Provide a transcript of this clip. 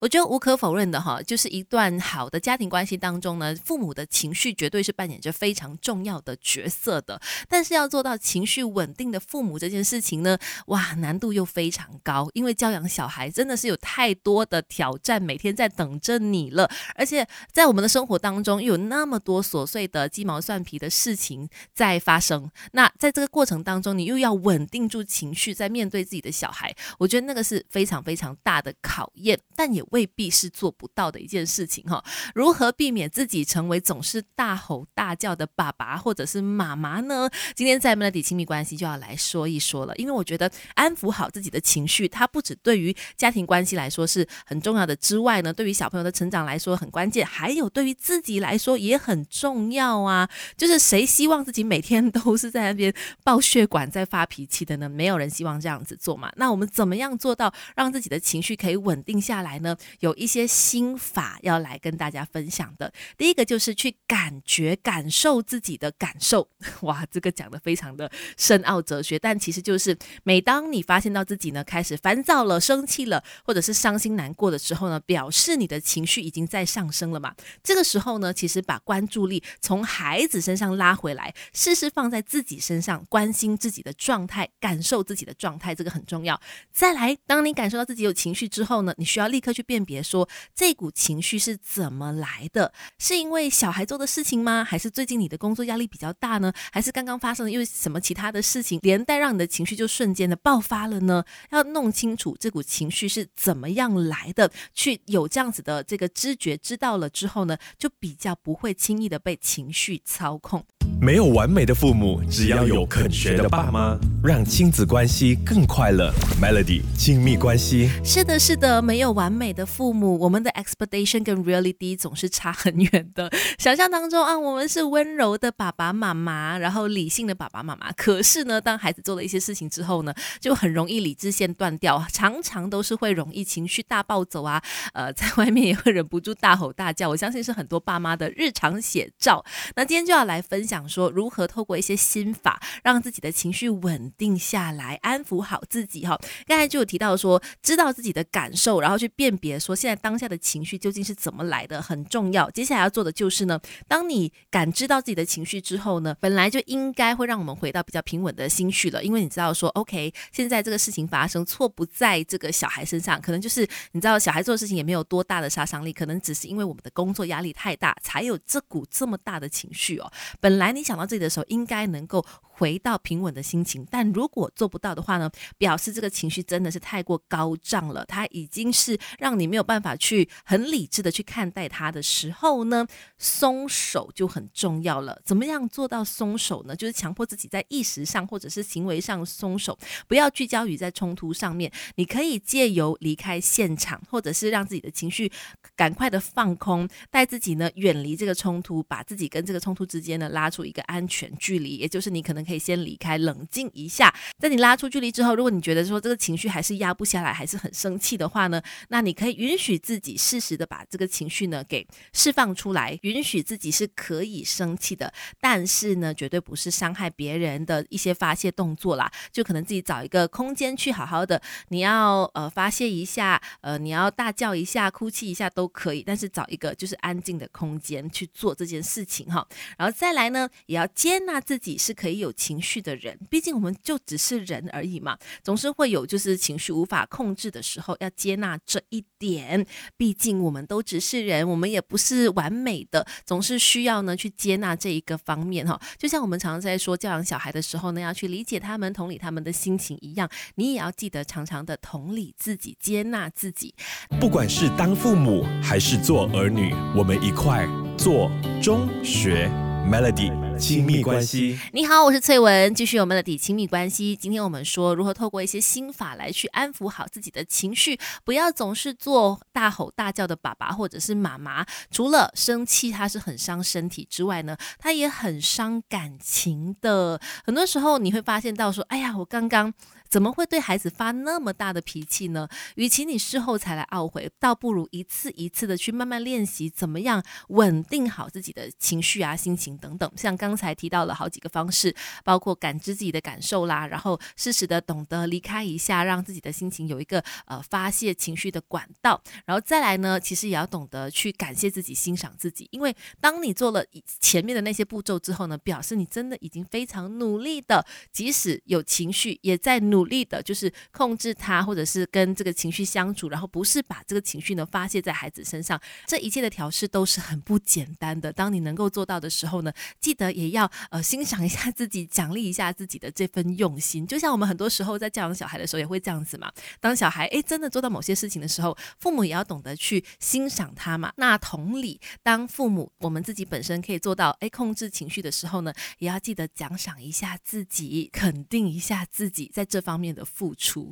我觉得无可否认的哈，就是一段好的家庭关系当中呢，父母的情绪绝对是扮演着非常重要的角色的。但是要做到情绪稳定的父母这件事情呢，哇，难度又非常高，因为教养小孩真的是有太多的挑战，每天在等着你了。而且在我们的生活当中，又有那么多琐碎的鸡毛蒜皮的事情在发生。那在这个过程当中，你又要稳定住情绪，在面对自己的小孩，我觉得那个是非常非常大的考验，但也。未必是做不到的一件事情哈。如何避免自己成为总是大吼大叫的爸爸或者是妈妈呢？今天在 Melody 亲密关系就要来说一说了。因为我觉得安抚好自己的情绪，它不止对于家庭关系来说是很重要的，之外呢，对于小朋友的成长来说很关键，还有对于自己来说也很重要啊。就是谁希望自己每天都是在那边爆血管在发脾气的呢？没有人希望这样子做嘛。那我们怎么样做到让自己的情绪可以稳定下来呢？有一些心法要来跟大家分享的。第一个就是去感觉、感受自己的感受。哇，这个讲的非常的深奥哲学，但其实就是每当你发现到自己呢开始烦躁了、生气了，或者是伤心难过的时候呢，表示你的情绪已经在上升了嘛。这个时候呢，其实把关注力从孩子身上拉回来，试试放在自己身上，关心自己的状态，感受自己的状态，这个很重要。再来，当你感受到自己有情绪之后呢，你需要立刻去辨。别说这股情绪是怎么来的？是因为小孩做的事情吗？还是最近你的工作压力比较大呢？还是刚刚发生的又什么其他的事情，连带让你的情绪就瞬间的爆发了呢？要弄清楚这股情绪是怎么样来的，去有这样子的这个知觉，知道了之后呢，就比较不会轻易的被情绪操控。没有完美的父母，只要有肯学的爸妈，让亲子关系更快乐。Melody 亲密关系，是的，是的，没有完美的的父母，我们的 expectation 跟 reality 总是差很远的。想象当中啊，我们是温柔的爸爸妈妈，然后理性的爸爸妈妈。可是呢，当孩子做了一些事情之后呢，就很容易理智线断掉，常常都是会容易情绪大暴走啊，呃，在外面也会忍不住大吼大叫。我相信是很多爸妈的日常写照。那今天就要来分享。说如何透过一些心法，让自己的情绪稳定下来，安抚好自己哈。刚才就有提到说，知道自己的感受，然后去辨别也说现在当下的情绪究竟是怎么来的，很重要。接下来要做的就是呢，当你感知到自己的情绪之后呢，本来就应该会让我们回到比较平稳的心绪了，因为你知道说，OK，现在这个事情发生，错不在这个小孩身上，可能就是你知道小孩做的事情也没有多大的杀伤力，可能只是因为我们的工作压力太大，才有这股这么大的情绪哦。本来。你想到这里的时候，应该能够。回到平稳的心情，但如果做不到的话呢？表示这个情绪真的是太过高涨了，它已经是让你没有办法去很理智的去看待它的时候呢，松手就很重要了。怎么样做到松手呢？就是强迫自己在意识上或者是行为上松手，不要聚焦于在冲突上面。你可以借由离开现场，或者是让自己的情绪赶快的放空，带自己呢远离这个冲突，把自己跟这个冲突之间呢拉出一个安全距离，也就是你可能。可以先离开，冷静一下。在你拉出距离之后，如果你觉得说这个情绪还是压不下来，还是很生气的话呢，那你可以允许自己适时的把这个情绪呢给释放出来，允许自己是可以生气的，但是呢，绝对不是伤害别人的一些发泄动作啦。就可能自己找一个空间去好好的，你要呃发泄一下，呃你要大叫一下、哭泣一下都可以，但是找一个就是安静的空间去做这件事情哈。然后再来呢，也要接纳自己是可以有。情绪的人，毕竟我们就只是人而已嘛，总是会有就是情绪无法控制的时候，要接纳这一点。毕竟我们都只是人，我们也不是完美的，总是需要呢去接纳这一个方面哈。就像我们常常在说教养小孩的时候呢，要去理解他们、同理他们的心情一样，你也要记得常常的同理自己、接纳自己。不管是当父母还是做儿女，我们一块做中学。Melody 亲密关系，你好，我是翠文，继续我们的底亲密关系。今天我们说如何透过一些心法来去安抚好自己的情绪，不要总是做大吼大叫的爸爸或者是妈妈。除了生气，它是很伤身体之外呢，它也很伤感情的。很多时候你会发现到说，哎呀，我刚刚。怎么会对孩子发那么大的脾气呢？与其你事后才来懊悔，倒不如一次一次的去慢慢练习，怎么样稳定好自己的情绪啊、心情等等。像刚刚才提到了好几个方式，包括感知自己的感受啦，然后适时的懂得离开一下，让自己的心情有一个呃发泄情绪的管道。然后再来呢，其实也要懂得去感谢自己、欣赏自己，因为当你做了前面的那些步骤之后呢，表示你真的已经非常努力的，即使有情绪，也在努力的，就是控制它，或者是跟这个情绪相处，然后不是把这个情绪呢发泄在孩子身上。这一切的调试都是很不简单的。当你能够做到的时候呢，记得也要呃欣赏一下自己，奖励一下自己的这份用心。就像我们很多时候在教养小孩的时候也会这样子嘛。当小孩诶真的做到某些事情的时候，父母也要懂得去欣赏他嘛。那同理，当父母我们自己本身可以做到诶控制情绪的时候呢，也要记得奖赏一下自己，肯定一下自己在这方面的付出。